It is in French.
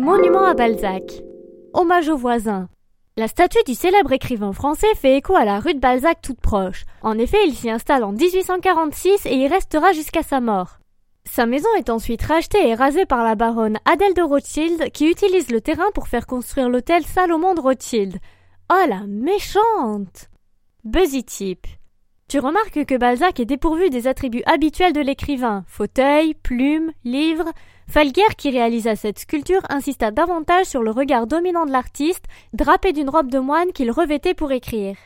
Monument à Balzac. Hommage aux voisins. La statue du célèbre écrivain français fait écho à la rue de Balzac toute proche. En effet, il s'y installe en 1846 et y restera jusqu'à sa mort. Sa maison est ensuite rachetée et rasée par la baronne Adèle de Rothschild qui utilise le terrain pour faire construire l'hôtel Salomon de Rothschild. Oh la méchante Buzzy type. Tu remarques que Balzac est dépourvu des attributs habituels de l'écrivain fauteuil, plume, livre. Falguière, qui réalisa cette sculpture, insista davantage sur le regard dominant de l'artiste, drapé d'une robe de moine qu'il revêtait pour écrire.